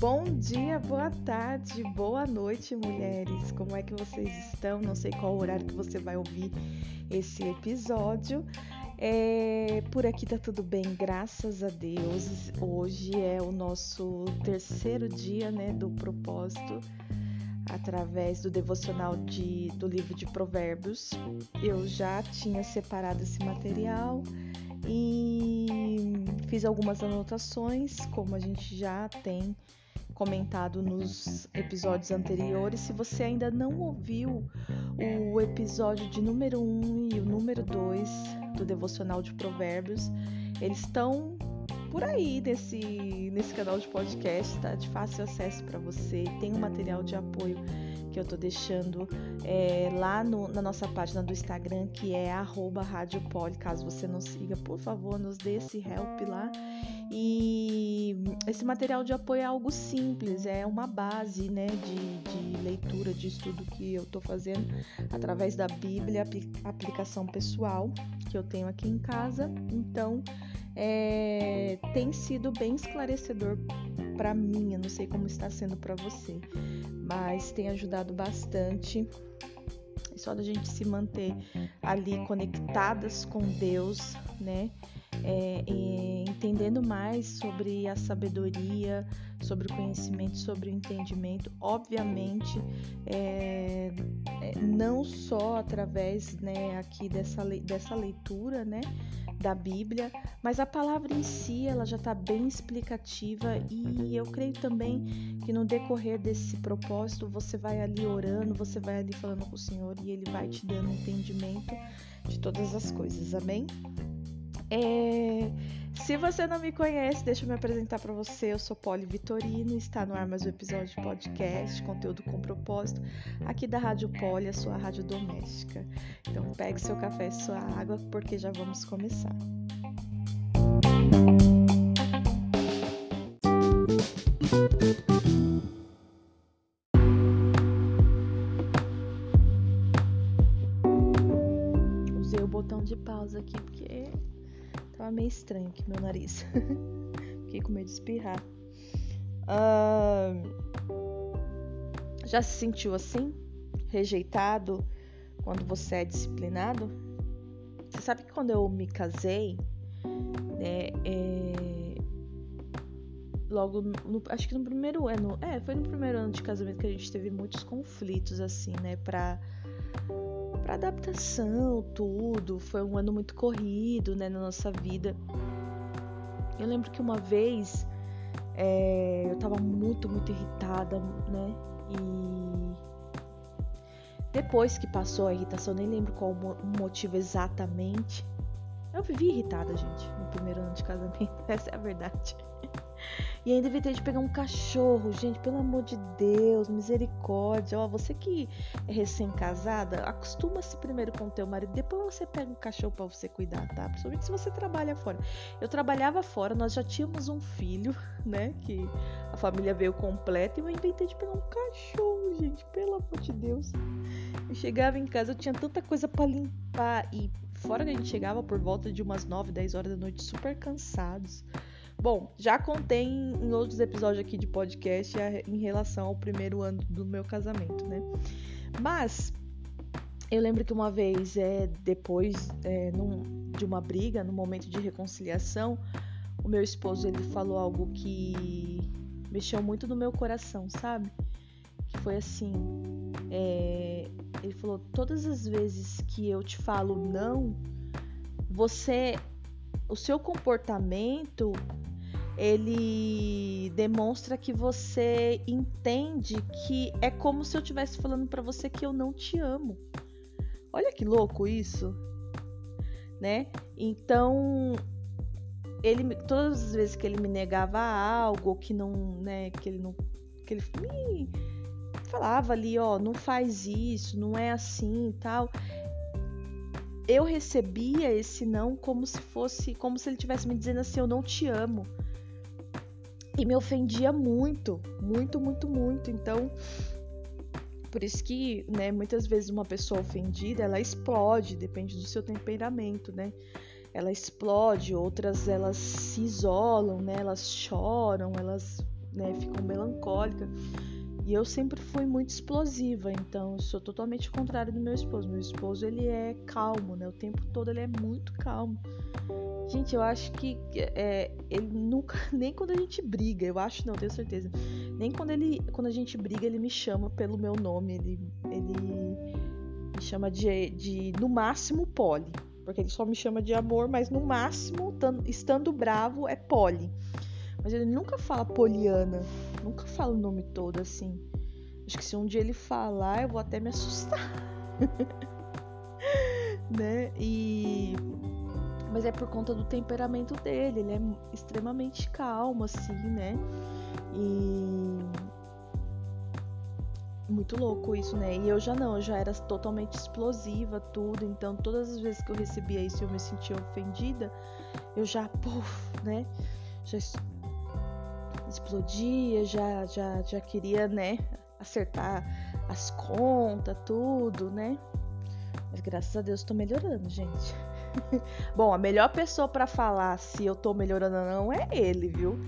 Bom dia, boa tarde, boa noite, mulheres. Como é que vocês estão? Não sei qual horário que você vai ouvir esse episódio. É, por aqui tá tudo bem, graças a Deus. Hoje é o nosso terceiro dia, né, do propósito através do devocional de, do livro de Provérbios. Eu já tinha separado esse material e fiz algumas anotações, como a gente já tem comentado nos episódios anteriores. Se você ainda não ouviu o episódio de número 1 um e o número 2 do devocional de Provérbios, eles estão por aí nesse, nesse canal de podcast, tá? De fácil acesso para você. Tem um material de apoio que eu tô deixando é, lá no, na nossa página do Instagram, que é @radiopoli. Caso você não siga, por favor, nos dê esse help lá. E esse material de apoio é algo simples, é uma base né, de, de leitura, de estudo que eu estou fazendo através da Bíblia, aplicação pessoal que eu tenho aqui em casa. Então, é, tem sido bem esclarecedor para mim. Eu não sei como está sendo para você, mas tem ajudado bastante. Só da gente se manter ali conectadas com Deus, né? É, entendendo mais sobre a sabedoria, sobre o conhecimento, sobre o entendimento, obviamente, é, é, não só através né, aqui dessa, dessa leitura, né? da Bíblia, mas a palavra em si ela já está bem explicativa e eu creio também que no decorrer desse propósito você vai ali orando, você vai ali falando com o Senhor e Ele vai te dando entendimento de todas as coisas, amém? É... Se você não me conhece, deixa eu me apresentar para você. Eu sou Poli Vitorino, está no ar mais um episódio de podcast, conteúdo com propósito, aqui da Rádio Poli, a sua rádio doméstica. Então pegue seu café e sua água, porque já vamos começar. Meio estranho aqui meu nariz. Fiquei com medo de espirrar. Uh, já se sentiu assim? Rejeitado quando você é disciplinado? Você sabe que quando eu me casei, né, é, logo, no, acho que no primeiro ano, é, foi no primeiro ano de casamento que a gente teve muitos conflitos, assim, né, pra para adaptação, tudo. Foi um ano muito corrido, né, na nossa vida. Eu lembro que uma vez é, eu tava muito, muito irritada, né? E depois que passou a irritação, nem lembro qual o motivo exatamente. Eu vivi irritada, gente, no primeiro ano de casamento. Essa é a verdade. E ainda evitei de pegar um cachorro, gente, pelo amor de Deus, misericórdia. Ó, você que é recém-casada, acostuma-se primeiro com o teu marido, depois você pega um cachorro para você cuidar, tá? Principalmente se você trabalha fora. Eu trabalhava fora, nós já tínhamos um filho, né? Que a família veio completa e eu inventei de pegar um cachorro, gente, pelo amor de Deus. Eu chegava em casa, eu tinha tanta coisa para limpar e fora que a gente chegava por volta de umas 9, 10 horas da noite super cansados. Bom, já contei em outros episódios aqui de podcast em relação ao primeiro ano do meu casamento, né? Mas eu lembro que uma vez, é, depois é, num, de uma briga, no momento de reconciliação, o meu esposo ele falou algo que mexeu muito no meu coração, sabe? Que foi assim: é, ele falou, todas as vezes que eu te falo não, você, o seu comportamento ele demonstra que você entende que é como se eu estivesse falando para você que eu não te amo. Olha que louco isso, né? Então, ele todas as vezes que ele me negava algo, que não, né, que ele não que ele me falava ali, ó, não faz isso, não é assim, tal. Eu recebia esse não como se fosse, como se ele tivesse me dizendo assim, eu não te amo. E me ofendia muito, muito, muito, muito. Então, por isso que, né, muitas vezes uma pessoa ofendida, ela explode, depende do seu temperamento, né? ela explode, outras elas se isolam, né? Elas choram, elas né, ficam melancólicas. E eu sempre fui muito explosiva, então eu sou totalmente contrário do meu esposo. Meu esposo ele é calmo, né? O tempo todo ele é muito calmo. Gente, eu acho que é, ele nunca, nem quando a gente briga, eu acho, não, tenho certeza. Nem quando ele, quando a gente briga, ele me chama pelo meu nome, ele, ele me chama de, de no máximo Polly, porque ele só me chama de amor, mas no máximo, estando bravo, é Polly. Mas ele nunca fala Poliana, nunca fala o nome todo assim. Acho que se um dia ele falar, eu vou até me assustar. né? E mas é por conta do temperamento dele, ele é extremamente calmo assim, né? E muito louco isso, né? E eu já não, eu já era totalmente explosiva, tudo. Então, todas as vezes que eu recebia isso e eu me sentia ofendida, eu já, puf, né? Já explodia, já, já, já queria, né, acertar as contas, tudo, né? Mas graças a Deus tô melhorando, gente. Bom, a melhor pessoa para falar se eu tô melhorando ou não é ele, viu?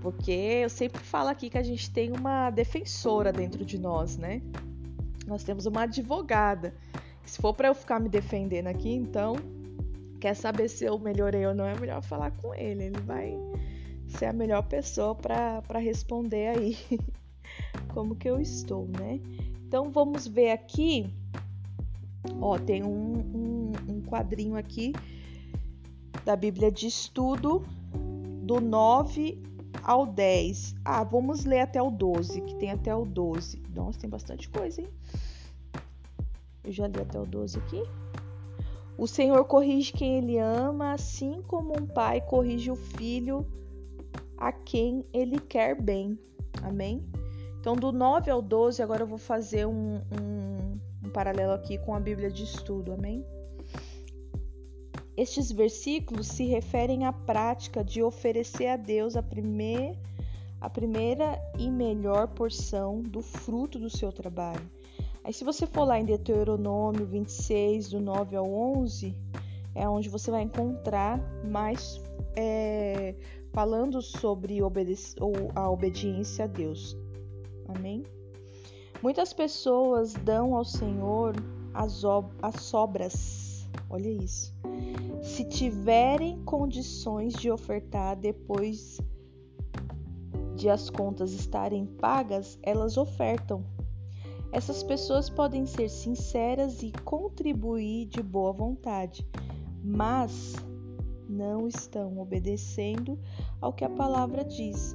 Porque eu sempre falo aqui que a gente tem uma defensora dentro de nós, né? Nós temos uma advogada. Se for para eu ficar me defendendo aqui, então, quer saber se eu melhorei ou não, é melhor falar com ele. Ele vai ser a melhor pessoa para responder aí como que eu estou, né? Então vamos ver aqui. Ó, tem um, um, um quadrinho aqui da Bíblia de Estudo do 9 ao 10. Ah, vamos ler até o 12, que tem até o 12. Nossa, tem bastante coisa, hein? Eu já li até o 12 aqui. O Senhor corrige quem ele ama, assim como um pai corrige o filho a quem ele quer bem. Amém? Então, do 9 ao 12, agora eu vou fazer um, um, um paralelo aqui com a Bíblia de estudo. Amém? Estes versículos se referem à prática de oferecer a Deus a, primeir, a primeira e melhor porção do fruto do seu trabalho. Aí, se você for lá em Deuteronômio 26, do 9 ao 11, é onde você vai encontrar mais é, falando sobre a obediência a Deus. Amém? Muitas pessoas dão ao Senhor as, as sobras. Olha isso. Se tiverem condições de ofertar depois de as contas estarem pagas, elas ofertam. Essas pessoas podem ser sinceras e contribuir de boa vontade, mas não estão obedecendo ao que a palavra diz.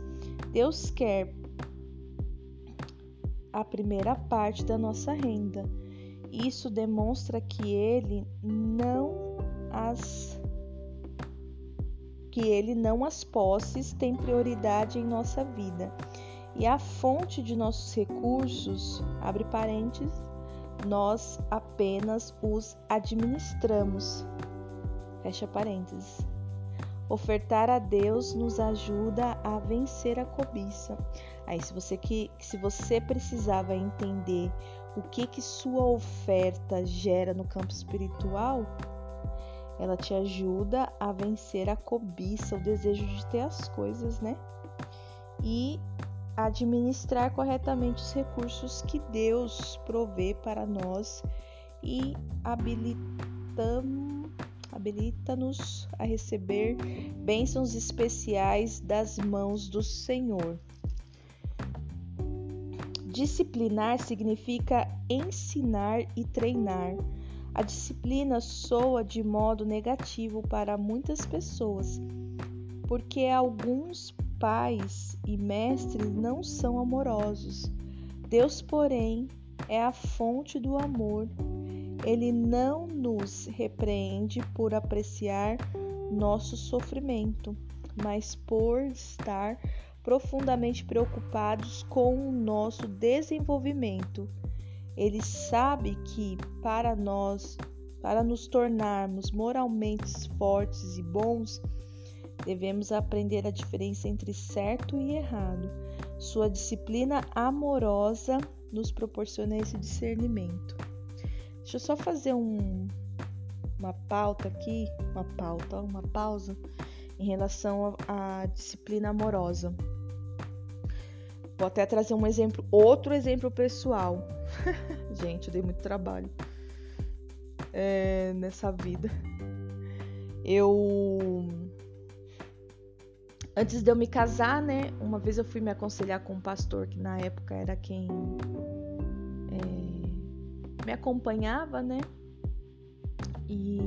Deus quer a primeira parte da nossa renda. Isso demonstra que ele não as que ele não as posses tem prioridade em nossa vida. E a fonte de nossos recursos, abre parênteses, nós apenas os administramos. Fecha parênteses. Ofertar a Deus nos ajuda a vencer a cobiça. Aí, se você que se você precisava entender o que que sua oferta gera no campo espiritual, ela te ajuda a vencer a cobiça, o desejo de ter as coisas, né? E administrar corretamente os recursos que Deus provê para nós e habilitamos habilita-nos a receber bênçãos especiais das mãos do Senhor. Disciplinar significa ensinar e treinar. A disciplina soa de modo negativo para muitas pessoas, porque alguns pais e mestres não são amorosos. Deus, porém, é a fonte do amor ele não nos repreende por apreciar nosso sofrimento, mas por estar profundamente preocupados com o nosso desenvolvimento. Ele sabe que para nós, para nos tornarmos moralmente fortes e bons, devemos aprender a diferença entre certo e errado. Sua disciplina amorosa nos proporciona esse discernimento. Deixa eu só fazer um, uma pauta aqui, uma pauta, uma pausa em relação à disciplina amorosa. Vou até trazer um exemplo, outro exemplo pessoal. Gente, eu dei muito trabalho é, nessa vida. Eu. Antes de eu me casar, né? Uma vez eu fui me aconselhar com um pastor que na época era quem me acompanhava, né? E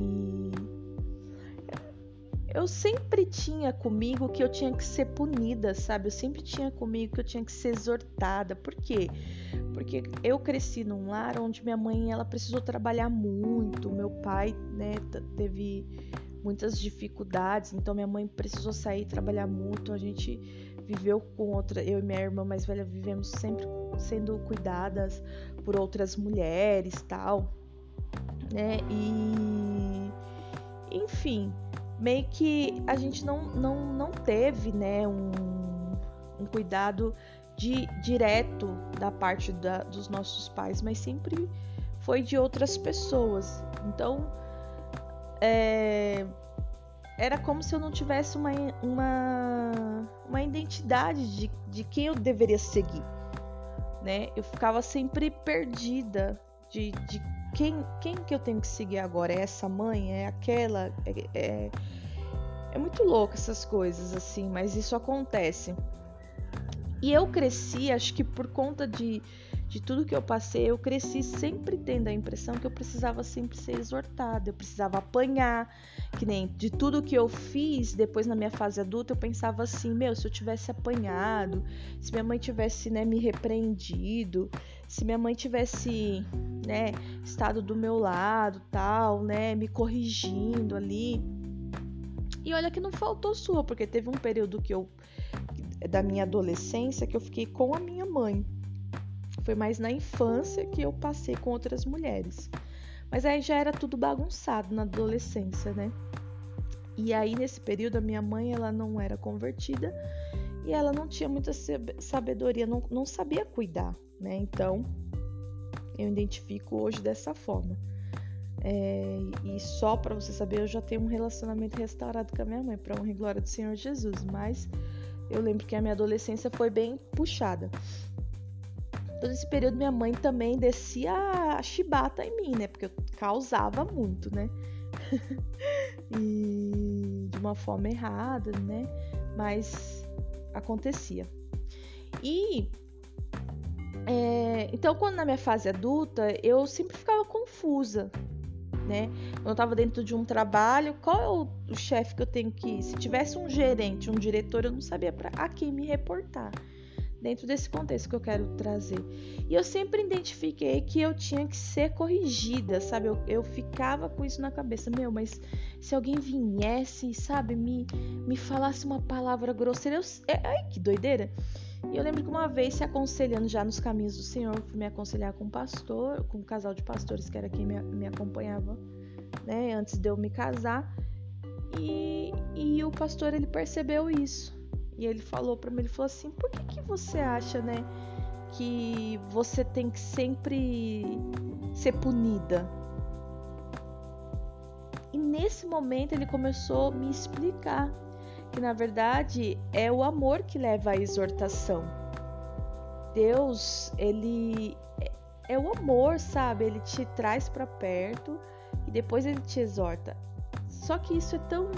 eu sempre tinha comigo que eu tinha que ser punida, sabe? Eu sempre tinha comigo que eu tinha que ser exortada. Por quê? Porque eu cresci num lar onde minha mãe ela precisou trabalhar muito, meu pai, né, teve muitas dificuldades, então minha mãe precisou sair trabalhar muito, a gente viveu com outra, eu e minha irmã mais velha vivemos sempre sendo cuidadas por outras mulheres, tal, né? E enfim, meio que a gente não, não, não teve né, um, um cuidado de, direto da parte da, dos nossos pais, mas sempre foi de outras pessoas. Então, é, era como se eu não tivesse uma, uma, uma identidade de, de quem eu deveria seguir. Né? Eu ficava sempre perdida de, de quem, quem que eu tenho que seguir agora? É essa mãe? É aquela? É, é, é muito louco essas coisas, assim, mas isso acontece. E eu cresci, acho que por conta de, de tudo que eu passei, eu cresci sempre tendo a impressão que eu precisava sempre ser exortada, eu precisava apanhar, que nem de tudo que eu fiz depois na minha fase adulta, eu pensava assim, meu, se eu tivesse apanhado, se minha mãe tivesse, né, me repreendido, se minha mãe tivesse, né, estado do meu lado, tal, né, me corrigindo ali. E olha que não faltou sua, porque teve um período que eu da minha adolescência que eu fiquei com a minha mãe. Foi mais na infância que eu passei com outras mulheres. Mas aí já era tudo bagunçado na adolescência, né? E aí nesse período a minha mãe ela não era convertida e ela não tinha muita sabedoria, não, não sabia cuidar, né? Então eu identifico hoje dessa forma. É, e só para você saber, eu já tenho um relacionamento restaurado com a minha mãe, para honra e glória do Senhor Jesus. Mas eu lembro que a minha adolescência foi bem puxada. Todo esse período minha mãe também descia a chibata em mim, né? Porque eu causava muito, né? e de uma forma errada, né? Mas acontecia. E é, então, quando na minha fase adulta, eu sempre ficava confusa, né? Eu estava dentro de um trabalho, qual é o, o chefe que eu tenho que ir? Se tivesse um gerente, um diretor, eu não sabia para a quem me reportar. Dentro desse contexto que eu quero trazer. E eu sempre identifiquei que eu tinha que ser corrigida, sabe? Eu, eu ficava com isso na cabeça. Meu, mas se alguém viesse, sabe, me, me falasse uma palavra grosseira, eu, é, ai, que doideira. E eu lembro que uma vez, se aconselhando já nos caminhos do Senhor, fui me aconselhar com um pastor, com um casal de pastores que era quem me, me acompanhava, né, antes de eu me casar. E, e o pastor, ele percebeu isso. E ele falou para mim, ele falou assim, por que, que você acha, né, que você tem que sempre ser punida? E nesse momento ele começou a me explicar que na verdade é o amor que leva à exortação. Deus, ele é o amor, sabe? Ele te traz para perto e depois ele te exorta. Só que isso é tão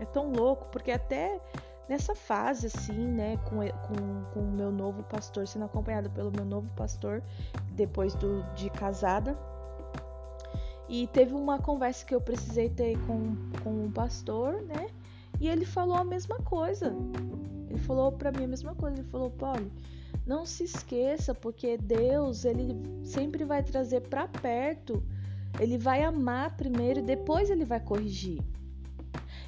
é tão louco, porque até nessa fase assim, né, com, com, com o meu novo pastor, sendo acompanhado pelo meu novo pastor depois do, de casada, e teve uma conversa que eu precisei ter com, com o pastor, né? E ele falou a mesma coisa. Ele falou para mim a mesma coisa. Ele falou, Paulo, não se esqueça, porque Deus, ele sempre vai trazer para perto. Ele vai amar primeiro e depois ele vai corrigir.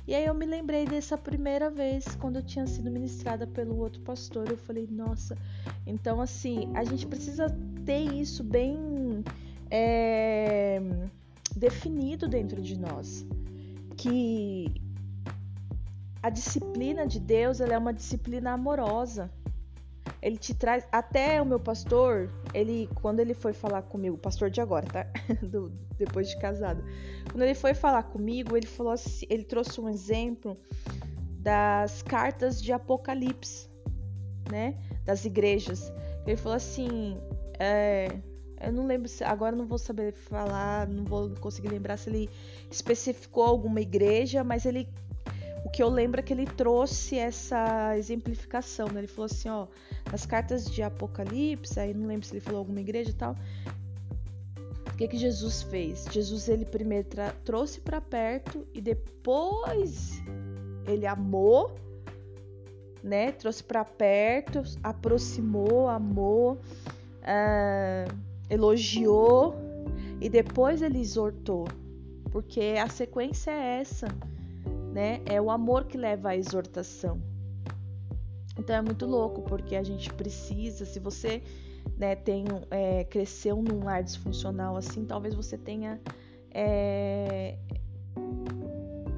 E aí eu me lembrei dessa primeira vez quando eu tinha sido ministrada pelo outro pastor. Eu falei, nossa, então assim, a gente precisa ter isso bem é, definido dentro de nós. Que a disciplina de Deus ela é uma disciplina amorosa. Ele te traz. Até o meu pastor, ele, quando ele foi falar comigo, pastor de agora, tá? Do, depois de casado. Quando ele foi falar comigo, ele falou assim, ele trouxe um exemplo das cartas de Apocalipse, né? Das igrejas. Ele falou assim, é, eu não lembro se agora não vou saber falar, não vou conseguir lembrar se ele especificou alguma igreja, mas ele o que eu lembro é que ele trouxe essa exemplificação, né? Ele falou assim, ó, nas cartas de Apocalipse, aí não lembro se ele falou alguma igreja e tal. O que que Jesus fez? Jesus ele primeiro trouxe para perto e depois ele amou, né? Trouxe para perto, aproximou, amou, uh, elogiou e depois ele exortou, porque a sequência é essa né? É o amor que leva à exortação. Então é muito louco, porque a gente precisa, se você né, tem, é, cresceu num lar disfuncional assim, talvez você tenha é,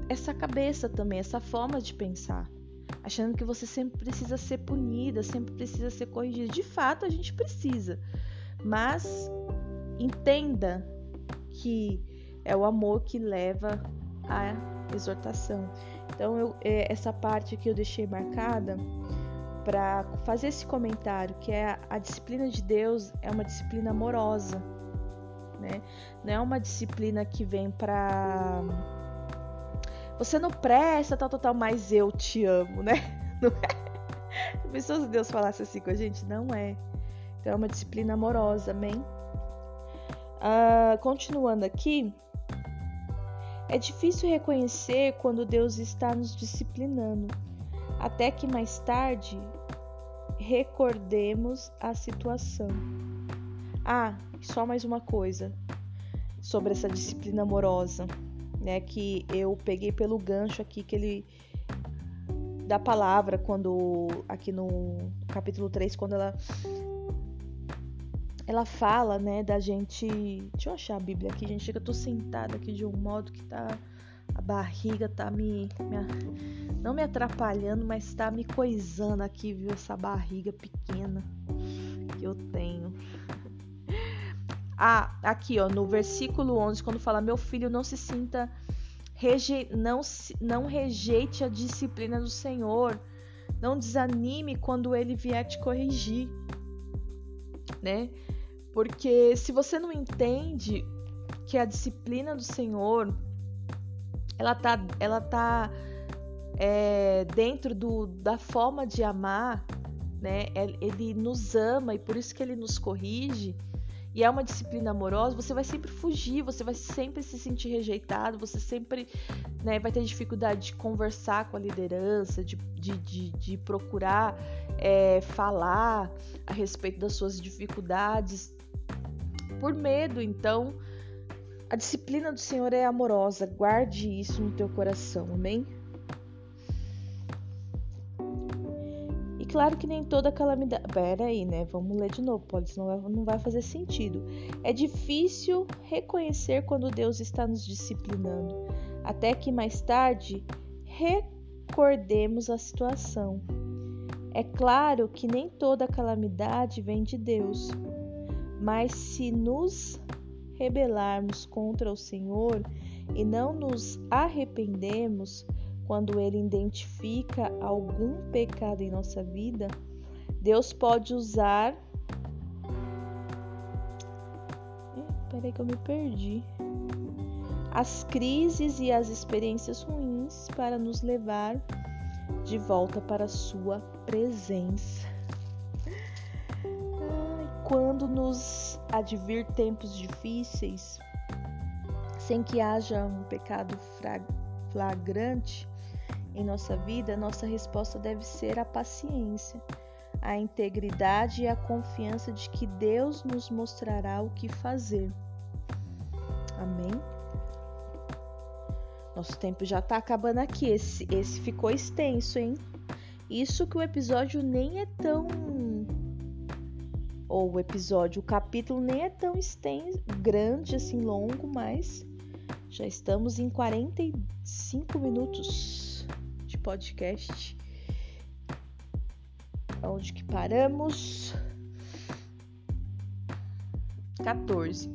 essa cabeça também, essa forma de pensar. Achando que você sempre precisa ser punida, sempre precisa ser corrigida. De fato, a gente precisa. Mas entenda que é o amor que leva a exortação. Então, eu, é, essa parte que eu deixei marcada para fazer esse comentário, que é a, disciplina de Deus é uma disciplina amorosa, né? Não é uma disciplina que vem para você não presta, tal, tal, tal, mas eu te amo, né? Não é? Pessoas se Deus falasse assim com a gente, não é. Então é uma disciplina amorosa, amém? Uh, continuando aqui, é difícil reconhecer quando Deus está nos disciplinando, até que mais tarde recordemos a situação. Ah, só mais uma coisa sobre essa disciplina amorosa, né, que eu peguei pelo gancho aqui que ele da palavra quando aqui no capítulo 3, quando ela ela fala, né, da gente. Deixa eu achar a Bíblia aqui, gente. Que eu tô sentada aqui de um modo que tá. A barriga tá me, me. Não me atrapalhando, mas tá me coisando aqui, viu? Essa barriga pequena que eu tenho. Ah, aqui, ó, no versículo 11, quando fala: Meu filho, não se sinta. Reje... Não, não rejeite a disciplina do Senhor. Não desanime quando ele vier te corrigir, né? Porque se você não entende que a disciplina do Senhor ela tá, ela tá é, dentro do, da forma de amar, né? Ele nos ama e por isso que ele nos corrige. E é uma disciplina amorosa, você vai sempre fugir, você vai sempre se sentir rejeitado, você sempre né, vai ter dificuldade de conversar com a liderança, de, de, de, de procurar é, falar a respeito das suas dificuldades por medo. Então, a disciplina do Senhor é amorosa. Guarde isso no teu coração, amém? E claro que nem toda calamidade. Pera aí, né? Vamos ler de novo, pode, senão não vai fazer sentido. É difícil reconhecer quando Deus está nos disciplinando, até que mais tarde recordemos a situação. É claro que nem toda calamidade vem de Deus. Mas se nos rebelarmos contra o Senhor e não nos arrependemos quando ele identifica algum pecado em nossa vida, Deus pode usar. Peraí que eu me perdi. As crises e as experiências ruins para nos levar de volta para a Sua presença quando nos advir tempos difíceis, sem que haja um pecado flagrante em nossa vida, nossa resposta deve ser a paciência, a integridade e a confiança de que Deus nos mostrará o que fazer. Amém? Nosso tempo já tá acabando aqui. Esse, esse ficou extenso, hein? Isso que o episódio nem é tão ou o episódio, o capítulo nem é tão extenso, grande assim, longo, mas já estamos em 45 minutos de podcast. Onde que paramos? 14.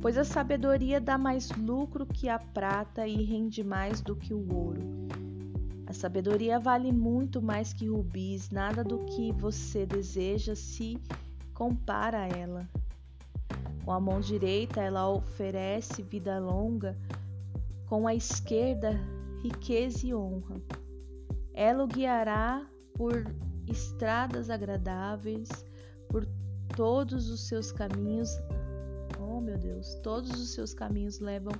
Pois a sabedoria dá mais lucro que a prata e rende mais do que o ouro. A sabedoria vale muito mais que rubis, nada do que você deseja se compara a ela. Com a mão direita ela oferece vida longa, com a esquerda riqueza e honra. Ela o guiará por estradas agradáveis, por todos os seus caminhos. Oh, meu Deus, todos os seus caminhos levam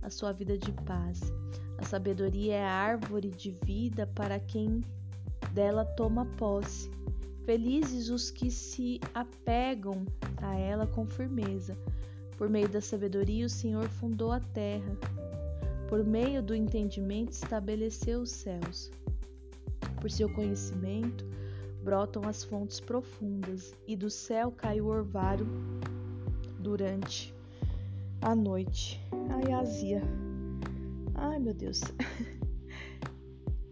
a sua vida de paz. A sabedoria é a árvore de vida para quem dela toma posse. Felizes os que se apegam a ela com firmeza. Por meio da sabedoria, o Senhor fundou a terra. Por meio do entendimento, estabeleceu os céus. Por seu conhecimento, brotam as fontes profundas, e do céu cai o orvalho durante a noite. Ai, azia. Ai, meu Deus.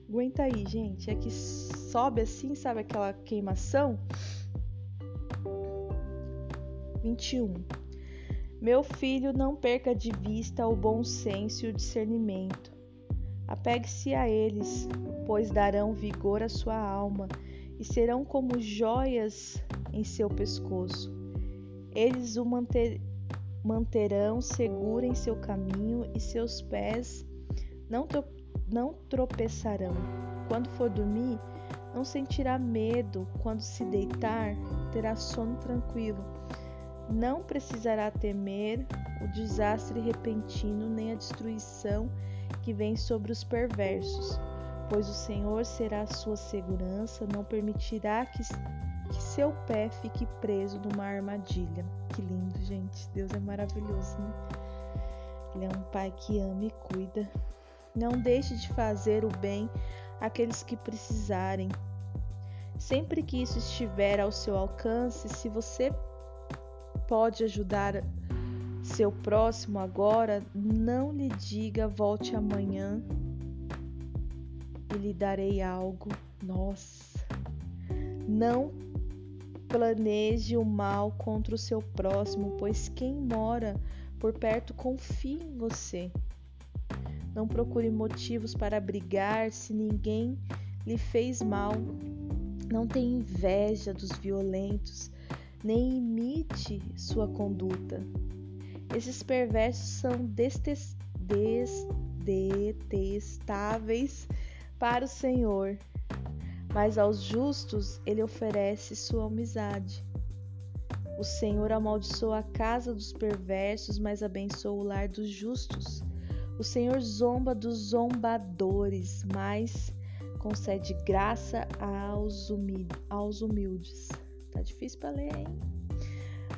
Aguenta aí, gente. É que sobe assim, sabe aquela queimação? 21. Meu filho, não perca de vista o bom senso e o discernimento. Apegue-se a eles, pois darão vigor à sua alma e serão como joias em seu pescoço. Eles o manter, manterão seguro em seu caminho e seus pés não, não tropeçarão. Quando for dormir, não sentirá medo. Quando se deitar, terá sono tranquilo. Não precisará temer o desastre repentino nem a destruição que vem sobre os perversos pois o Senhor será a sua segurança, não permitirá que, que seu pé fique preso numa armadilha. Que lindo, gente. Deus é maravilhoso, né? Ele é um pai que ama e cuida. Não deixe de fazer o bem àqueles que precisarem. Sempre que isso estiver ao seu alcance, se você pode ajudar seu próximo agora, não lhe diga volte amanhã e lhe darei algo. Nossa! Não planeje o mal contra o seu próximo, pois quem mora por perto confia em você. Não procure motivos para brigar se ninguém lhe fez mal. Não tenha inveja dos violentos, nem imite sua conduta. Esses perversos são detestáveis para o Senhor, mas aos justos ele oferece sua amizade. O Senhor amaldiçoa a casa dos perversos, mas abençoa o lar dos justos. O Senhor zomba dos zombadores, mas concede graça aos, humildes. Tá difícil para ler, hein?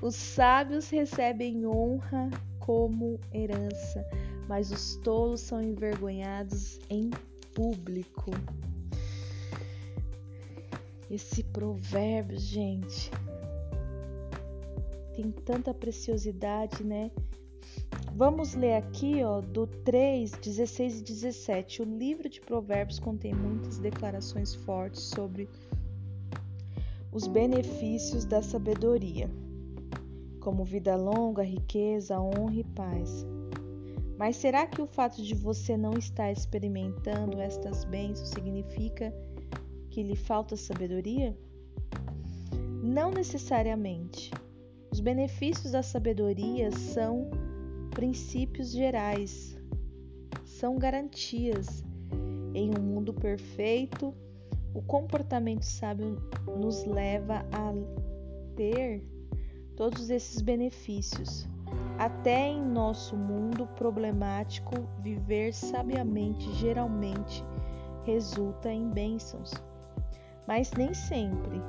Os sábios recebem honra como herança, mas os tolos são envergonhados em público. Esse provérbio, gente, tem tanta preciosidade, né? Vamos ler aqui, ó, do 3, 16 e 17. O livro de Provérbios contém muitas declarações fortes sobre os benefícios da sabedoria, como vida longa, riqueza, honra e paz. Mas será que o fato de você não estar experimentando estas bênçãos significa que lhe falta sabedoria? Não necessariamente. Os benefícios da sabedoria são princípios gerais, são garantias. Em um mundo perfeito, o comportamento sábio nos leva a ter todos esses benefícios. Até em nosso mundo problemático, viver sabiamente geralmente resulta em bênçãos, mas nem sempre.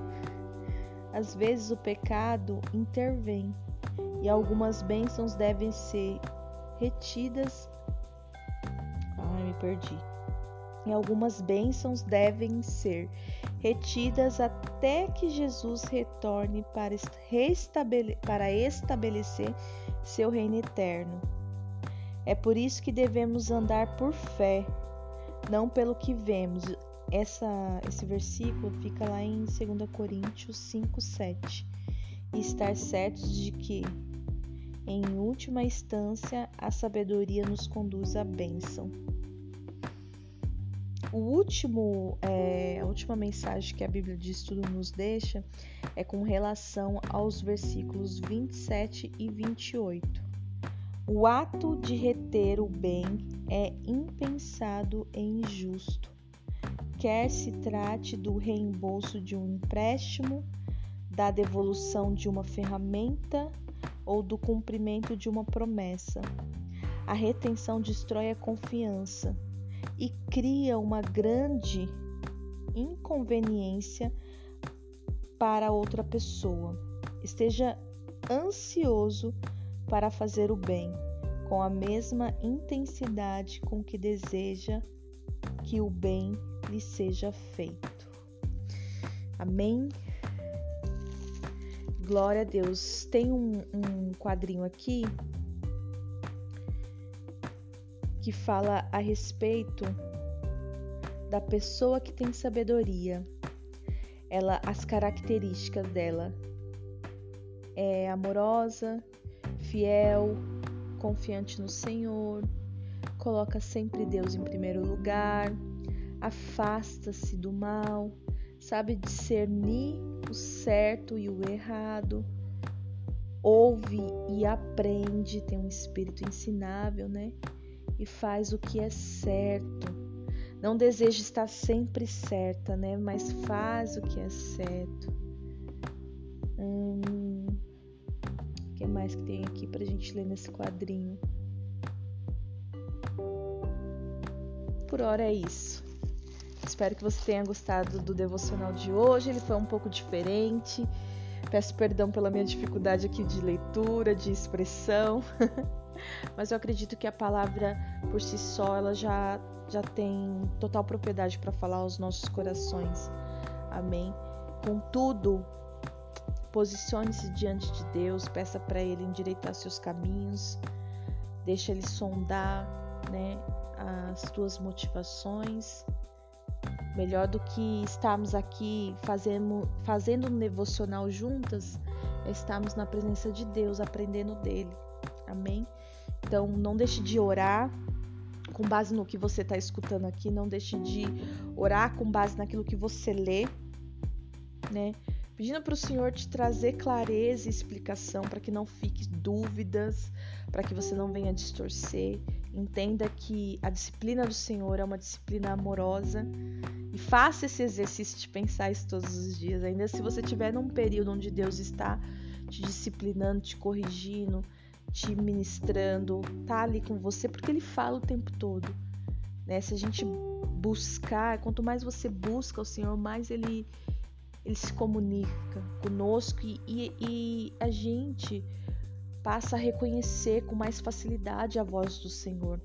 Às vezes o pecado intervém e algumas bênçãos devem ser retidas. Ai, me perdi. E algumas bênçãos devem ser retidas até que Jesus retorne para, restabele para estabelecer seu reino eterno. É por isso que devemos andar por fé, não pelo que vemos. essa, esse versículo fica lá em 2 Coríntios 5, 7. E estar certos de que, em última instância, a sabedoria nos conduz à bênção. O último, é, a última mensagem que a Bíblia de Estudo nos deixa é com relação aos versículos 27 e 28. O ato de reter o bem é impensado e injusto, quer se trate do reembolso de um empréstimo, da devolução de uma ferramenta ou do cumprimento de uma promessa. A retenção destrói a confiança e cria uma grande inconveniência para outra pessoa. Esteja ansioso para fazer o bem, com a mesma intensidade com que deseja que o bem lhe seja feito. Amém? Glória a Deus. Tem um, um quadrinho aqui que fala a respeito da pessoa que tem sabedoria. Ela, as características dela é amorosa, fiel, confiante no Senhor, coloca sempre Deus em primeiro lugar, afasta-se do mal, sabe discernir o certo e o errado, ouve e aprende, tem um espírito ensinável, né? e faz o que é certo. Não deseja estar sempre certa, né? Mas faz o que é certo. Hum, o que mais que tem aqui pra gente ler nesse quadrinho? Por hora é isso. Espero que você tenha gostado do devocional de hoje. Ele foi um pouco diferente. Peço perdão pela minha dificuldade aqui de leitura, de expressão. mas eu acredito que a palavra por si só ela já já tem total propriedade para falar aos nossos corações. Amém. Contudo, posicione-se diante de Deus, peça para ele endireitar seus caminhos, deixa ele sondar, né, as tuas motivações. Melhor do que estarmos aqui fazendo, fazendo um devocional juntas, é estarmos na presença de Deus, aprendendo dele. Amém? Então, não deixe de orar com base no que você está escutando aqui, não deixe de orar com base naquilo que você lê, né? Pedindo para o Senhor te trazer clareza e explicação para que não fique dúvidas, para que você não venha distorcer. Entenda que a disciplina do Senhor é uma disciplina amorosa e faça esse exercício de pensar isso todos os dias. Ainda se você estiver num período onde Deus está te disciplinando, te corrigindo, te ministrando, tá ali com você, porque ele fala o tempo todo. Né? Se a gente buscar, quanto mais você busca o Senhor, mais ele, ele se comunica conosco e, e, e a gente passa a reconhecer com mais facilidade a voz do Senhor.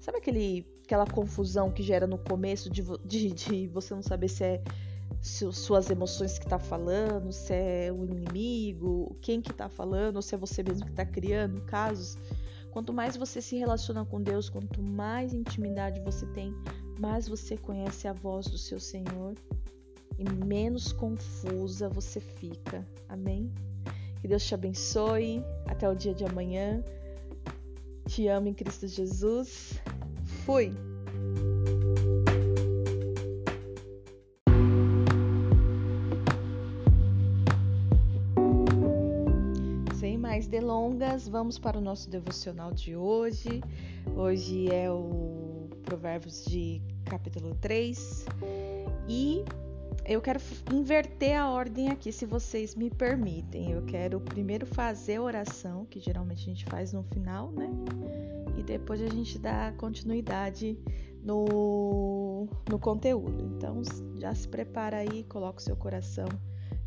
Sabe aquele, aquela confusão que gera no começo de, de, de você não saber se é se, suas emoções que tá falando, se é o inimigo, quem que tá falando, ou se é você mesmo que tá criando casos. Quanto mais você se relaciona com Deus, quanto mais intimidade você tem, mais você conhece a voz do seu Senhor e menos confusa você fica. Amém? Que Deus te abençoe. Até o dia de amanhã. Te amo em Cristo Jesus. Fui! mais delongas, vamos para o nosso devocional de hoje. Hoje é o Provérbios de capítulo 3 e eu quero inverter a ordem aqui, se vocês me permitem. Eu quero primeiro fazer a oração, que geralmente a gente faz no final, né? E depois a gente dá continuidade no, no conteúdo. Então já se prepara aí, coloca o seu coração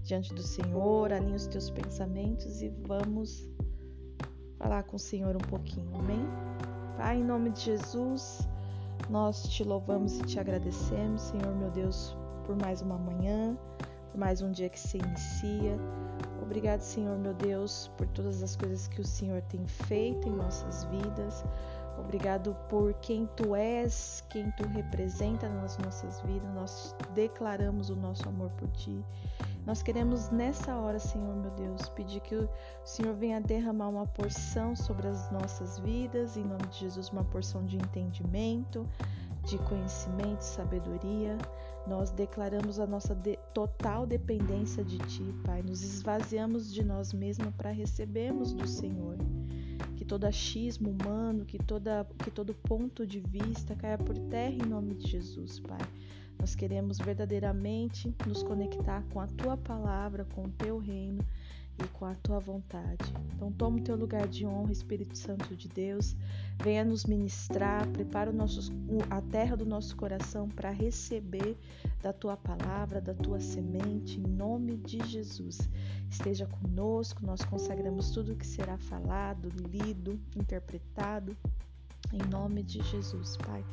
diante do Senhor, alinha os teus pensamentos e vamos falar com o Senhor um pouquinho, amém? Pai, em nome de Jesus, nós te louvamos e te agradecemos, Senhor meu Deus, por mais uma manhã, por mais um dia que se inicia. Obrigado, Senhor meu Deus, por todas as coisas que o Senhor tem feito em nossas vidas. Obrigado por quem tu és, quem tu representa nas nossas vidas. Nós declaramos o nosso amor por ti. Nós queremos nessa hora, Senhor meu Deus, pedir que o Senhor venha derramar uma porção sobre as nossas vidas, em nome de Jesus, uma porção de entendimento, de conhecimento, sabedoria. Nós declaramos a nossa de total dependência de Ti, Pai. Nos esvaziamos de nós mesmos para recebermos do Senhor. Que todo achismo humano, que, toda, que todo ponto de vista caia por terra em nome de Jesus, Pai. Nós queremos verdadeiramente nos conectar com a tua palavra, com o teu reino com a tua vontade. Então, toma o teu lugar de honra, Espírito Santo de Deus. Venha nos ministrar, prepara o nosso, a terra do nosso coração para receber da tua palavra, da tua semente, em nome de Jesus. Esteja conosco, nós consagramos tudo que será falado, lido, interpretado, em nome de Jesus, Pai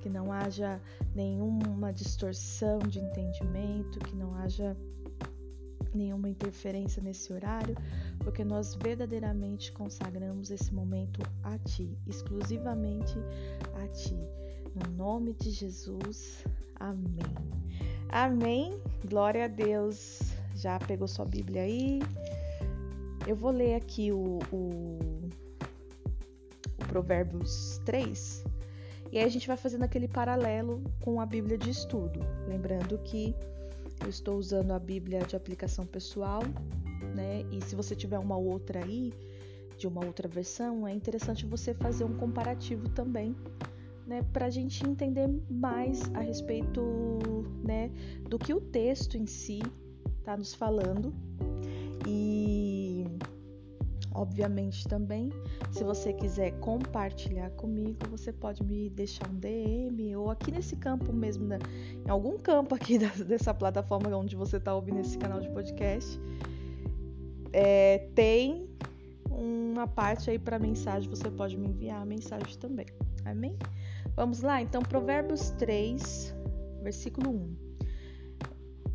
que não haja nenhuma distorção de entendimento, que não haja nenhuma interferência nesse horário, porque nós verdadeiramente consagramos esse momento a Ti, exclusivamente a Ti. No nome de Jesus, amém. Amém. Glória a Deus. Já pegou sua Bíblia aí? Eu vou ler aqui o, o, o Provérbios 3, e aí a gente vai fazendo aquele paralelo com a Bíblia de estudo. Lembrando que eu estou usando a Bíblia de aplicação pessoal, né? E se você tiver uma outra aí, de uma outra versão, é interessante você fazer um comparativo também, né? Para a gente entender mais a respeito, né? Do que o texto em si está nos falando. E Obviamente também, se você quiser compartilhar comigo, você pode me deixar um DM ou aqui nesse campo mesmo, né? em algum campo aqui dessa plataforma onde você está ouvindo esse canal de podcast, é, tem uma parte aí para mensagem, você pode me enviar a mensagem também. Amém? Vamos lá? Então, Provérbios 3, versículo 1.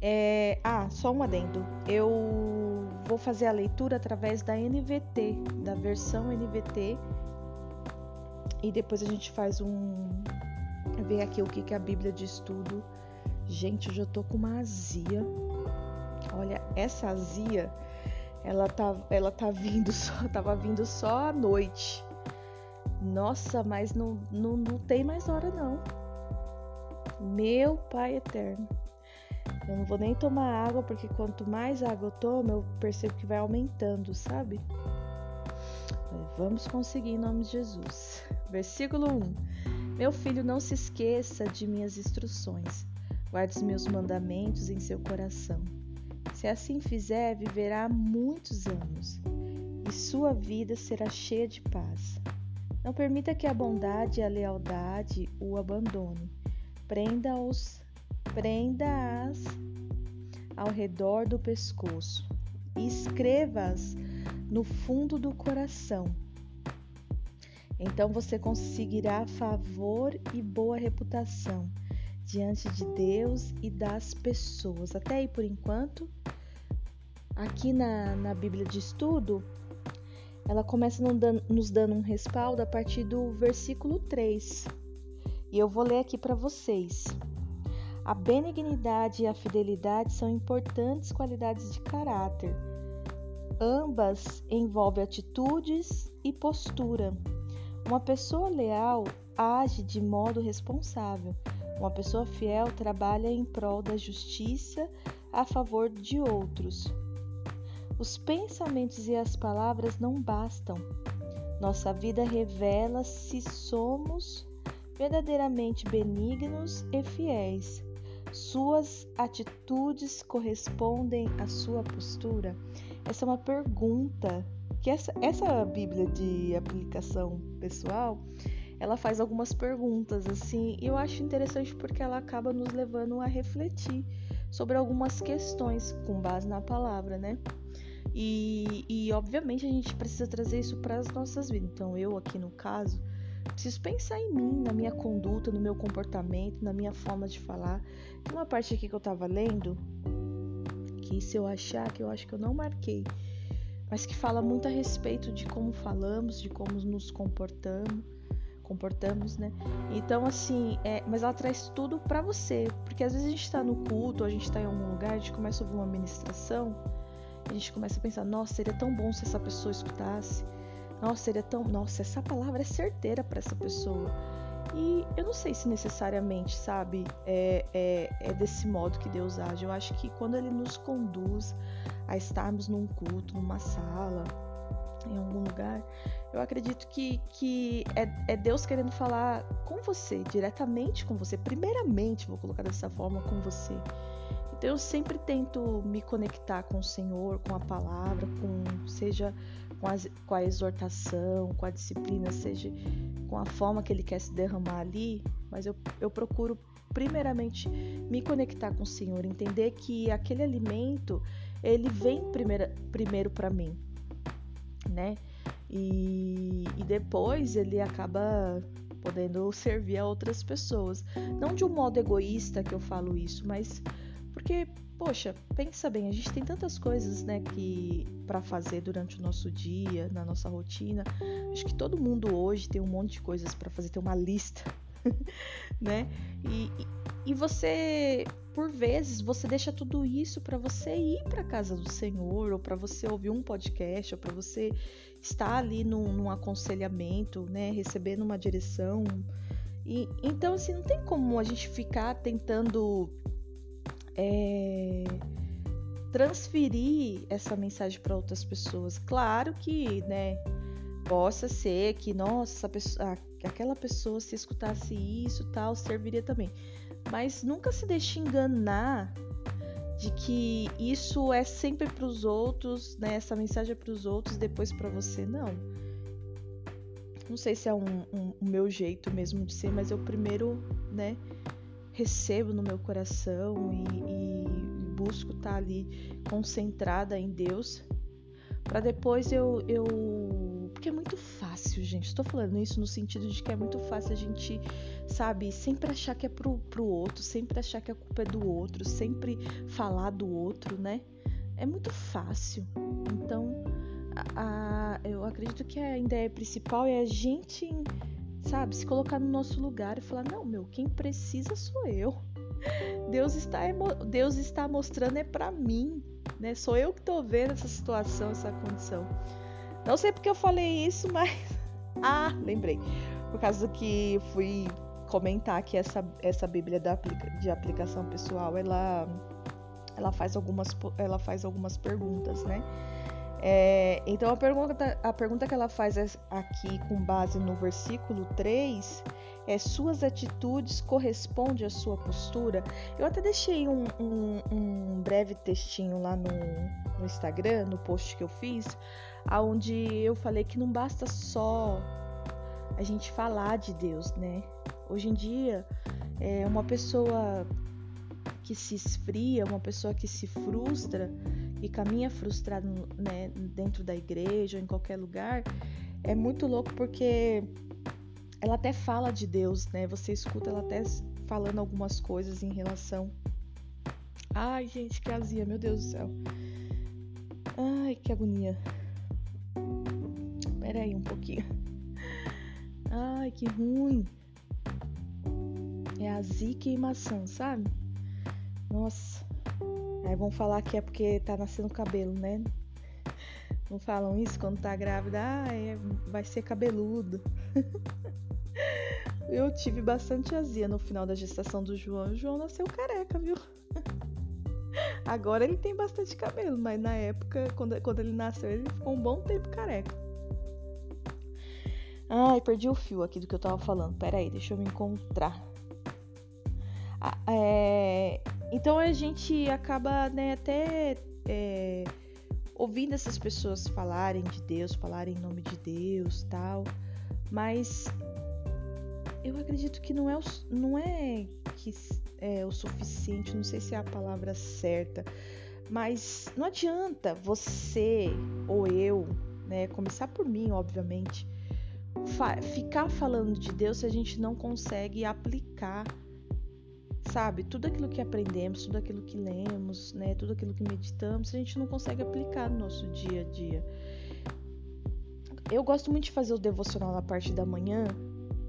É, ah, só um adendo. Eu vou fazer a leitura através da NVT, da versão NVT, e depois a gente faz um. ver aqui o que, que a Bíblia diz tudo. Gente, eu já tô com uma azia. Olha, essa azia, ela tá, ela tá vindo só, tava vindo só à noite. Nossa, mas não, não, não tem mais hora não. Meu Pai eterno. Eu não vou nem tomar água, porque quanto mais água eu tomo, eu percebo que vai aumentando, sabe? Vamos conseguir em nome de Jesus. Versículo 1: Meu filho, não se esqueça de minhas instruções. Guarde os meus mandamentos em seu coração. Se assim fizer, viverá muitos anos e sua vida será cheia de paz. Não permita que a bondade e a lealdade o abandone. Prenda-os prenda-as ao redor do pescoço e escreva-as no fundo do coração. Então você conseguirá favor e boa reputação diante de Deus e das pessoas. Até aí por enquanto. Aqui na, na Bíblia de Estudo, ela começa nos dando um respaldo a partir do versículo 3. E eu vou ler aqui para vocês. A benignidade e a fidelidade são importantes qualidades de caráter. Ambas envolvem atitudes e postura. Uma pessoa leal age de modo responsável. Uma pessoa fiel trabalha em prol da justiça a favor de outros. Os pensamentos e as palavras não bastam. Nossa vida revela se somos verdadeiramente benignos e fiéis. Suas atitudes correspondem à sua postura? Essa é uma pergunta que essa, essa Bíblia de aplicação pessoal, ela faz algumas perguntas assim, e eu acho interessante porque ela acaba nos levando a refletir sobre algumas questões com base na palavra, né? E, e obviamente a gente precisa trazer isso para as nossas vidas. Então, eu aqui no caso, preciso pensar em mim, na minha conduta, no meu comportamento, na minha forma de falar. Tem uma parte aqui que eu tava lendo, que se eu achar, que eu acho que eu não marquei, mas que fala muito a respeito de como falamos, de como nos comportamos, comportamos, né? Então, assim, é, mas ela traz tudo para você, porque às vezes a gente tá no culto, a gente tá em algum lugar, a gente começa a ouvir uma ministração, a gente começa a pensar, nossa, seria tão bom se essa pessoa escutasse. Nossa, seria tão, nossa, essa palavra é certeira para essa pessoa. E eu não sei se necessariamente, sabe, é, é, é, desse modo que Deus age. Eu acho que quando Ele nos conduz a estarmos num culto, numa sala, em algum lugar, eu acredito que, que é, é Deus querendo falar com você, diretamente com você. Primeiramente, vou colocar dessa forma, com você. Então eu sempre tento me conectar com o Senhor, com a palavra, com seja com, as, com a exortação, com a disciplina, seja com a forma que ele quer se derramar ali, mas eu, eu procuro primeiramente me conectar com o Senhor, entender que aquele alimento ele vem primeiro, primeiro para mim, né? E, e depois ele acaba podendo servir a outras pessoas. Não de um modo egoísta que eu falo isso, mas porque poxa, pensa bem, a gente tem tantas coisas, né, que para fazer durante o nosso dia, na nossa rotina. Acho que todo mundo hoje tem um monte de coisas para fazer, tem uma lista, né? E, e você, por vezes, você deixa tudo isso para você ir para casa do Senhor, ou para você ouvir um podcast, ou para você estar ali num, num aconselhamento, né, recebendo uma direção. E então assim, não tem como a gente ficar tentando é, transferir essa mensagem para outras pessoas. Claro que, né, possa ser que, nossa, pessoa, aquela pessoa se escutasse isso, tal, serviria também. Mas nunca se deixe enganar de que isso é sempre para os outros, né? Essa mensagem é para os outros, depois para você não. Não sei se é um, um, o meu jeito mesmo de ser, mas eu primeiro, né, recebo no meu coração e, e busco estar ali concentrada em Deus para depois eu, eu porque é muito fácil gente estou falando isso no sentido de que é muito fácil a gente sabe sempre achar que é pro, pro outro sempre achar que a culpa é do outro sempre falar do outro né? É muito fácil. Então a, a, eu acredito que a ideia principal é a gente sabe? Se colocar no nosso lugar e falar: não, meu, quem precisa sou eu. Deus está, Deus está mostrando é para mim, né? Sou eu que tô vendo essa situação, essa condição. Não sei porque eu falei isso, mas ah, lembrei. Por causa do que fui comentar que essa essa Bíblia de aplicação pessoal, ela ela faz algumas ela faz algumas perguntas, né? É, então a pergunta, a pergunta que ela faz aqui com base no versículo 3 é: Suas atitudes correspondem à sua postura? Eu até deixei um, um, um breve textinho lá no, no, Instagram, no post que eu fiz, onde eu falei que não basta só a gente falar de Deus, né? Hoje em dia, é, uma pessoa que se esfria, uma pessoa que se frustra e caminha frustrado né, dentro da igreja ou em qualquer lugar, é muito louco porque ela até fala de Deus, né? Você escuta ela até falando algumas coisas em relação. Ai, gente, que azia, meu Deus do céu. Ai, que agonia. Pera aí um pouquinho. Ai, que ruim. É azia e maçã, sabe? Nossa. Aí vão falar que é porque tá nascendo cabelo, né? Não falam isso quando tá grávida, ah, é, vai ser cabeludo. Eu tive bastante azia no final da gestação do João. O João nasceu careca, viu? Agora ele tem bastante cabelo, mas na época, quando, quando ele nasceu, ele ficou um bom tempo careca. Ai, perdi o fio aqui do que eu tava falando. Pera aí, deixa eu me encontrar. Ah, é, então a gente acaba né, até é, ouvindo essas pessoas falarem de Deus, falarem em nome de Deus, tal, mas eu acredito que não é o, não é que é o suficiente, não sei se é a palavra certa, mas não adianta você ou eu, né, começar por mim, obviamente, fa ficar falando de Deus se a gente não consegue aplicar sabe? Tudo aquilo que aprendemos, tudo aquilo que lemos, né? Tudo aquilo que meditamos, a gente não consegue aplicar no nosso dia a dia. Eu gosto muito de fazer o devocional na parte da manhã,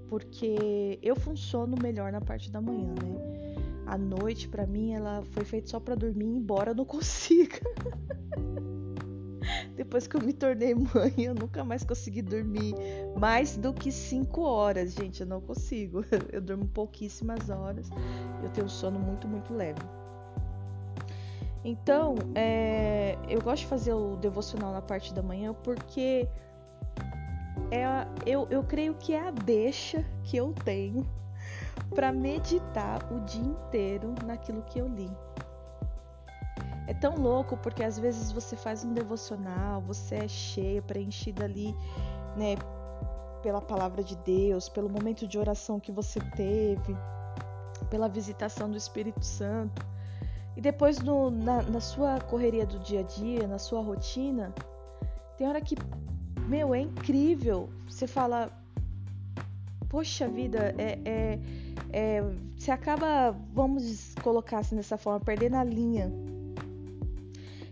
porque eu funciono melhor na parte da manhã, né? A noite, para mim, ela foi feita só para dormir embora eu não consiga. Depois que eu me tornei mãe, eu nunca mais consegui dormir mais do que 5 horas, gente. Eu não consigo. Eu durmo pouquíssimas horas. Eu tenho um sono muito, muito leve. Então, é, eu gosto de fazer o devocional na parte da manhã porque é, eu, eu creio que é a deixa que eu tenho para meditar o dia inteiro naquilo que eu li. É tão louco porque às vezes você faz um devocional, você é cheio, preenchido ali, né, pela palavra de Deus, pelo momento de oração que você teve, pela visitação do Espírito Santo. E depois no, na, na sua correria do dia a dia, na sua rotina, tem hora que, meu, é incrível. Você fala, poxa vida, é, é, é, você acaba, vamos colocar assim dessa forma, perdendo a linha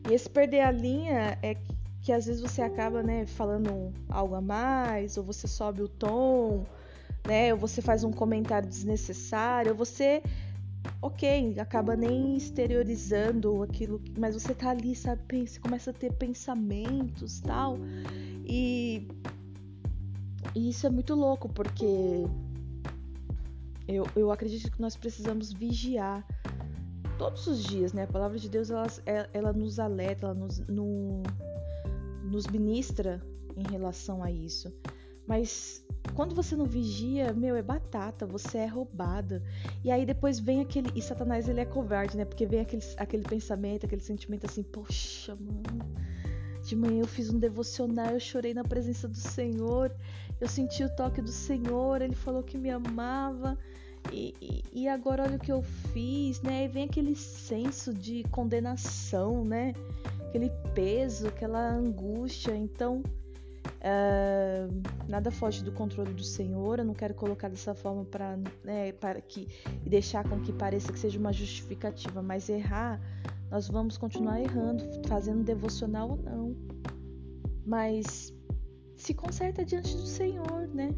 e esse perder a linha é que às vezes você acaba, né, falando algo a mais, ou você sobe o tom, né, ou você faz um comentário desnecessário, ou você, ok, acaba nem exteriorizando aquilo, mas você tá ali, sabe, você começa a ter pensamentos tal, e, e isso é muito louco, porque eu, eu acredito que nós precisamos vigiar todos os dias, né? A palavra de Deus ela, é, ela nos alerta, ela nos, no, nos ministra em relação a isso. Mas quando você não vigia, meu, é batata, você é roubada. E aí depois vem aquele. E Satanás ele é covarde, né? Porque vem aquele, aquele pensamento, aquele sentimento assim, poxa, mano. De manhã eu fiz um devocional, eu chorei na presença do Senhor, eu senti o toque do Senhor, ele falou que me amava. E, e, agora olha o que eu fiz, né? E vem aquele senso de condenação, né? Aquele peso, aquela angústia. Então, uh, nada foge do controle do Senhor. Eu não quero colocar dessa forma para, né, para que e deixar com que pareça que seja uma justificativa, mas errar, nós vamos continuar errando, fazendo devocional ou não. Mas se conserta diante do Senhor, né?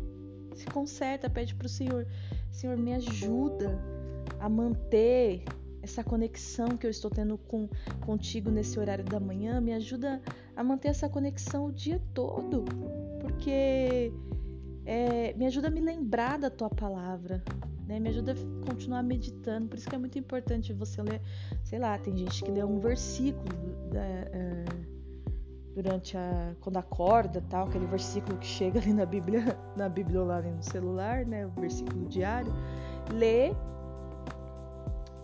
Se conserta, pede para o Senhor Senhor, me ajuda a manter essa conexão que eu estou tendo com contigo nesse horário da manhã, me ajuda a manter essa conexão o dia todo, porque é, me ajuda a me lembrar da tua palavra, né? Me ajuda a continuar meditando. Por isso que é muito importante você ler, sei lá, tem gente que lê um versículo da, é, durante a quando acorda, tal, aquele versículo que chega ali na Bíblia, na Bíblia lá no celular, né, o versículo diário, lê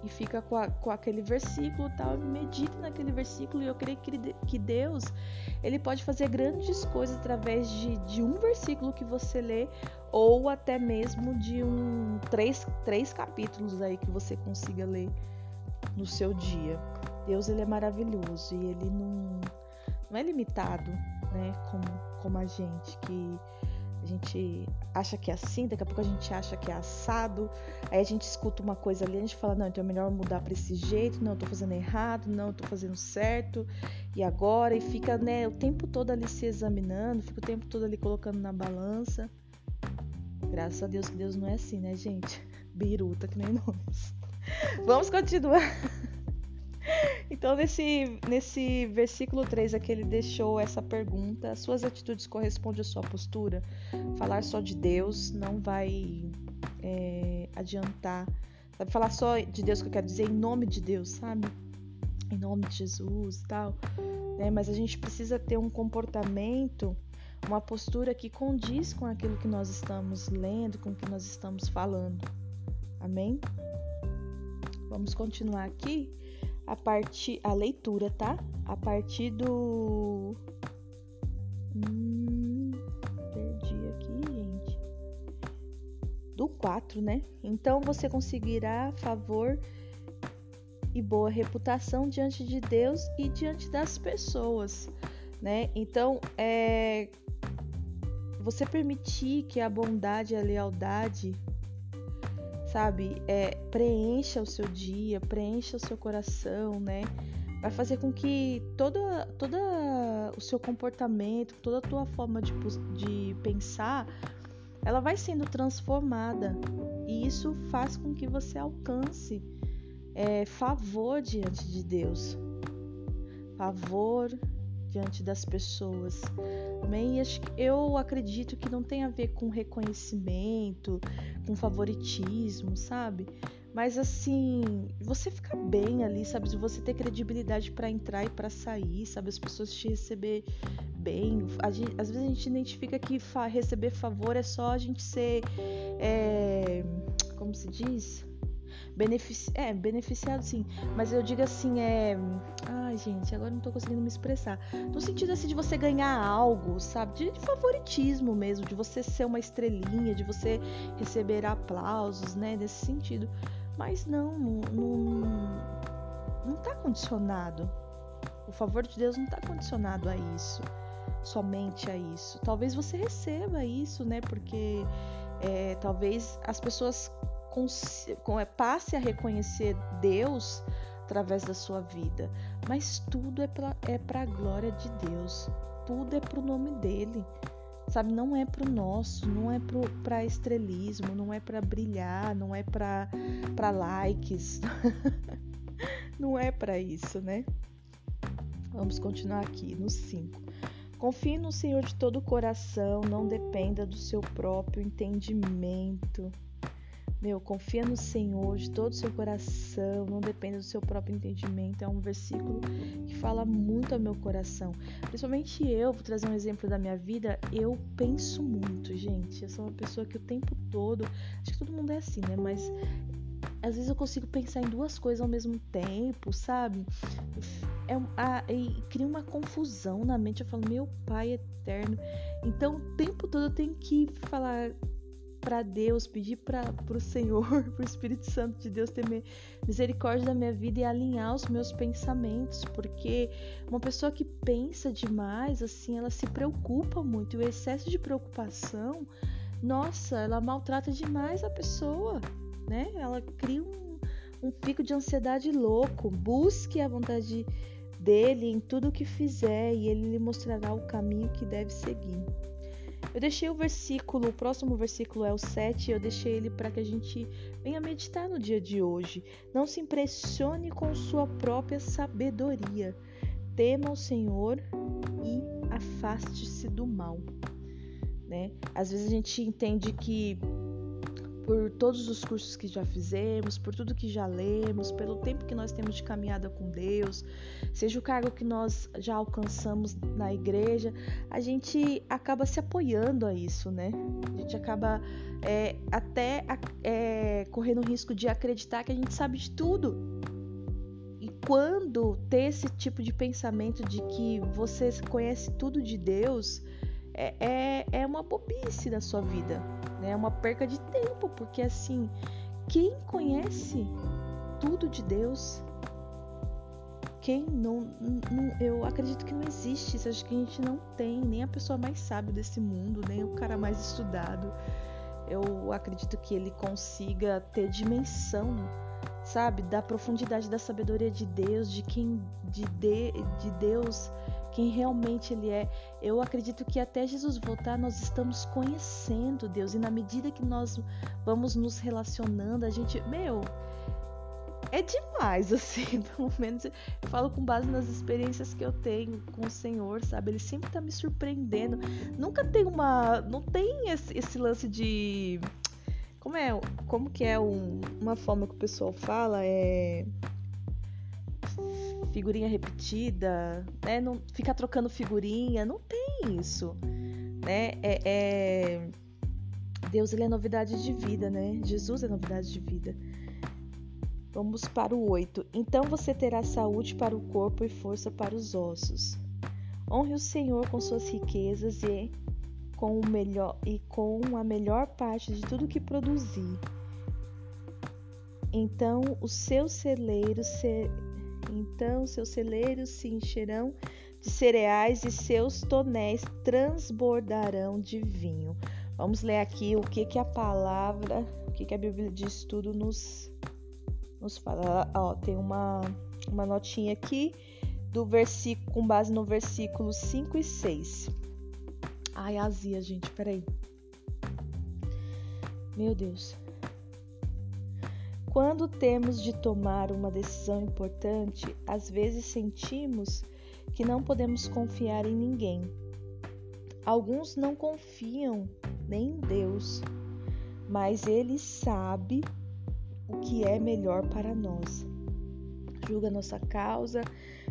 e fica com, a, com aquele versículo tal, medita naquele versículo e eu creio que, que Deus ele pode fazer grandes coisas através de, de um versículo que você lê ou até mesmo de um três, três capítulos aí que você consiga ler no seu dia. Deus ele é maravilhoso e ele não não é limitado, né? Como, como a gente, que a gente acha que é assim, daqui a pouco a gente acha que é assado, aí a gente escuta uma coisa ali, a gente fala, não, então é melhor mudar para esse jeito, não, eu tô fazendo errado, não, eu tô fazendo certo, e agora, e fica, né, o tempo todo ali se examinando, fica o tempo todo ali colocando na balança. Graças a Deus que Deus não é assim, né, gente? Biruta que nem nós. Vamos continuar. Então, nesse, nesse versículo 3 aqui, ele deixou essa pergunta: Suas atitudes correspondem à sua postura? Falar só de Deus não vai é, adiantar. Sabe, falar só de Deus que eu quero dizer em nome de Deus, sabe? Em nome de Jesus e tal. Né? Mas a gente precisa ter um comportamento, uma postura que condiz com aquilo que nós estamos lendo, com o que nós estamos falando. Amém? Vamos continuar aqui a partir a leitura, tá? A partir do hum, perdi aqui, gente. Do 4, né? Então você conseguirá favor e boa reputação diante de Deus e diante das pessoas, né? Então, é você permitir que a bondade e a lealdade sabe? É, preencha o seu dia, preencha o seu coração, né? Vai fazer com que toda, toda o seu comportamento, toda a tua forma de, de pensar ela vai sendo transformada e isso faz com que você alcance é, favor diante de Deus, favor diante das pessoas. Amém? Eu acredito que não tem a ver com reconhecimento, com favoritismo, sabe? Mas assim, você ficar bem ali, sabe? Você ter credibilidade para entrar e para sair, sabe? As pessoas te receber bem. Gente, às vezes a gente identifica que fa receber favor é só a gente ser. É, como se diz? Benefici é, beneficiado sim. Mas eu digo assim, é. Ai, gente, agora não tô conseguindo me expressar. No sentido assim de você ganhar algo, sabe? De, de favoritismo mesmo, de você ser uma estrelinha, de você receber aplausos, né? Nesse sentido. Mas não, não, não, não tá condicionado. O favor de Deus não está condicionado a isso, somente a isso. Talvez você receba isso, né? Porque é, talvez as pessoas passe a reconhecer Deus através da sua vida, mas tudo é para é glória de Deus, tudo é para o nome dele, sabe? Não é para o nosso, não é para estrelismo, não é para brilhar, não é para likes, não é para isso, né? Vamos continuar aqui no 5. Confie no Senhor de todo o coração, não dependa do seu próprio entendimento. Meu, confia no Senhor de todo o seu coração, não dependa do seu próprio entendimento. É um versículo que fala muito ao meu coração. Principalmente eu, vou trazer um exemplo da minha vida. Eu penso muito, gente. Eu sou uma pessoa que o tempo todo. Acho que todo mundo é assim, né? Mas às vezes eu consigo pensar em duas coisas ao mesmo tempo, sabe? É, a, e cria uma confusão na mente. Eu falo, meu pai eterno. Então o tempo todo eu tenho que falar para Deus, pedir para o Senhor, para o Espírito Santo de Deus ter misericórdia da minha vida e alinhar os meus pensamentos, porque uma pessoa que pensa demais, assim, ela se preocupa muito, e o excesso de preocupação, nossa, ela maltrata demais a pessoa, né? Ela cria um, um pico de ansiedade louco. Busque a vontade dele em tudo o que fizer e ele lhe mostrará o caminho que deve seguir. Eu deixei o versículo, o próximo versículo é o 7, eu deixei ele para que a gente venha meditar no dia de hoje. Não se impressione com sua própria sabedoria. Tema o Senhor e afaste-se do mal. Né? Às vezes a gente entende que por todos os cursos que já fizemos, por tudo que já lemos, pelo tempo que nós temos de caminhada com Deus, seja o cargo que nós já alcançamos na igreja, a gente acaba se apoiando a isso, né? A gente acaba é, até é, correndo o risco de acreditar que a gente sabe de tudo. E quando ter esse tipo de pensamento de que você conhece tudo de Deus, é, é, é uma bobice da sua vida, né? É uma perca de tempo, porque assim, quem conhece tudo de Deus, quem não, não, eu acredito que não existe isso, acho que a gente não tem nem a pessoa mais sábia desse mundo, nem o cara mais estudado. Eu acredito que ele consiga ter dimensão, sabe, da profundidade da sabedoria de Deus, de quem de, de, de Deus quem realmente Ele é. Eu acredito que até Jesus voltar, nós estamos conhecendo Deus, e na medida que nós vamos nos relacionando, a gente, meu, é demais, assim, pelo menos eu falo com base nas experiências que eu tenho com o Senhor, sabe? Ele sempre tá me surpreendendo. Nunca tem uma. Não tem esse, esse lance de. Como é? Como que é um, uma forma que o pessoal fala? É figurinha repetida, né? Não ficar trocando figurinha, não tem isso, né? É, é... Deus ele é novidade de vida, né? Jesus é novidade de vida. Vamos para o 8. Então você terá saúde para o corpo e força para os ossos. Honre o Senhor com suas riquezas e com o melhor e com a melhor parte de tudo que produzir. Então os seus celeiros ser, então seus celeiros se encherão de cereais e seus tonéis transbordarão de vinho. Vamos ler aqui o que, que a palavra, o que, que a Bíblia de Estudo nos, nos fala. Ó, tem uma, uma notinha aqui do versículo, com base no versículo 5 e 6. Ai, azia, gente, peraí. Meu Deus. Quando temos de tomar uma decisão importante, às vezes sentimos que não podemos confiar em ninguém. Alguns não confiam nem em Deus, mas Ele sabe o que é melhor para nós. Julga nossa causa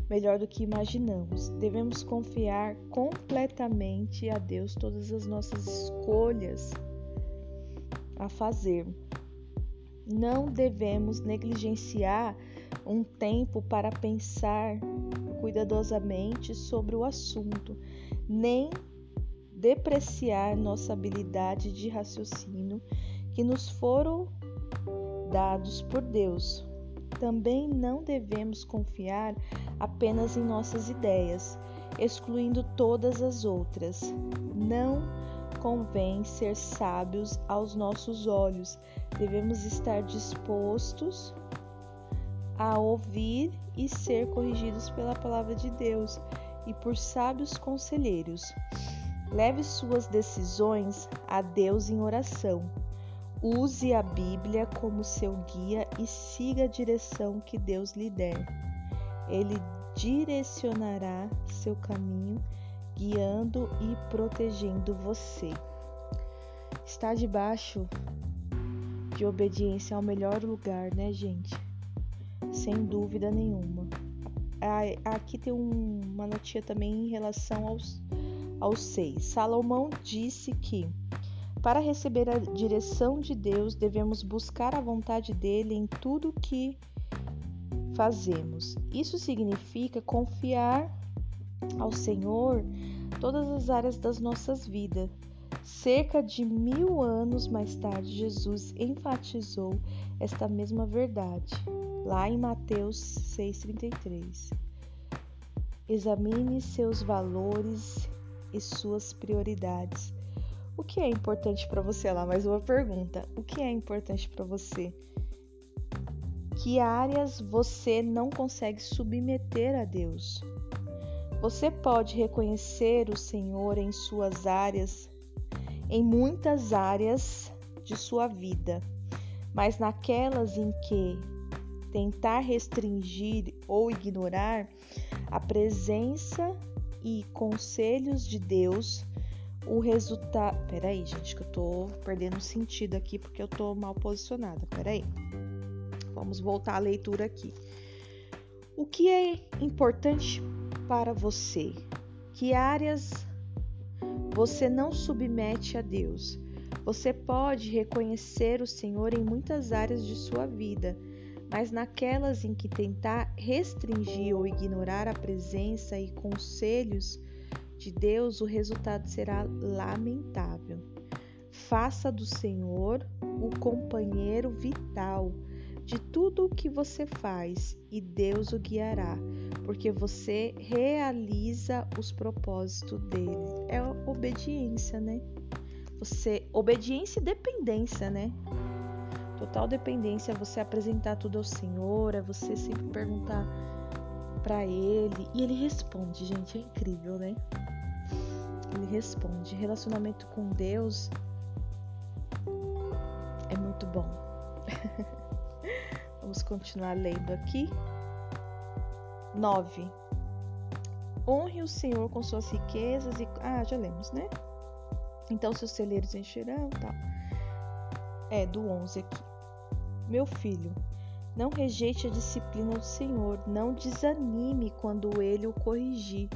melhor do que imaginamos. Devemos confiar completamente a Deus todas as nossas escolhas a fazer. Não devemos negligenciar um tempo para pensar cuidadosamente sobre o assunto, nem depreciar nossa habilidade de raciocínio que nos foram dados por Deus. Também não devemos confiar apenas em nossas ideias, excluindo todas as outras. Não convém ser sábios aos nossos olhos. Devemos estar dispostos a ouvir e ser corrigidos pela palavra de Deus e por sábios conselheiros. Leve suas decisões a Deus em oração. Use a Bíblia como seu guia e siga a direção que Deus lhe der. Ele direcionará seu caminho guiando e protegendo você. Estar debaixo de obediência é o melhor lugar, né, gente? Sem dúvida nenhuma. Aqui tem uma notinha também em relação aos, aos seis. Salomão disse que para receber a direção de Deus devemos buscar a vontade dele em tudo que fazemos. Isso significa confiar ao Senhor todas as áreas das nossas vidas. Cerca de mil anos mais tarde, Jesus enfatizou esta mesma verdade, lá em Mateus 6,33. Examine seus valores e suas prioridades. O que é importante para você? Lá, mais uma pergunta. O que é importante para você? Que áreas você não consegue submeter a Deus? Você pode reconhecer o Senhor em suas áreas, em muitas áreas de sua vida, mas naquelas em que tentar restringir ou ignorar a presença e conselhos de Deus, o resultado. Peraí, gente, que eu tô perdendo sentido aqui porque eu tô mal posicionada. Peraí. Vamos voltar à leitura aqui. O que é importante para você? Que áreas você não submete a Deus? Você pode reconhecer o Senhor em muitas áreas de sua vida, mas naquelas em que tentar restringir ou ignorar a presença e conselhos de Deus, o resultado será lamentável. Faça do Senhor o companheiro vital de tudo o que você faz e Deus o guiará, porque você realiza os propósitos dele. É obediência, né? Você obediência e dependência, né? Total dependência é você apresentar tudo ao Senhor, é você sempre perguntar para ele e ele responde, gente, é incrível, né? Ele responde. Relacionamento com Deus é muito bom. Vamos continuar lendo aqui. 9. Honre o Senhor com suas riquezas e. Ah, já lemos, né? Então seus celeiros encherão, tal. É, do 11 aqui. Meu filho, não rejeite a disciplina do Senhor, não desanime quando ele o corrigir.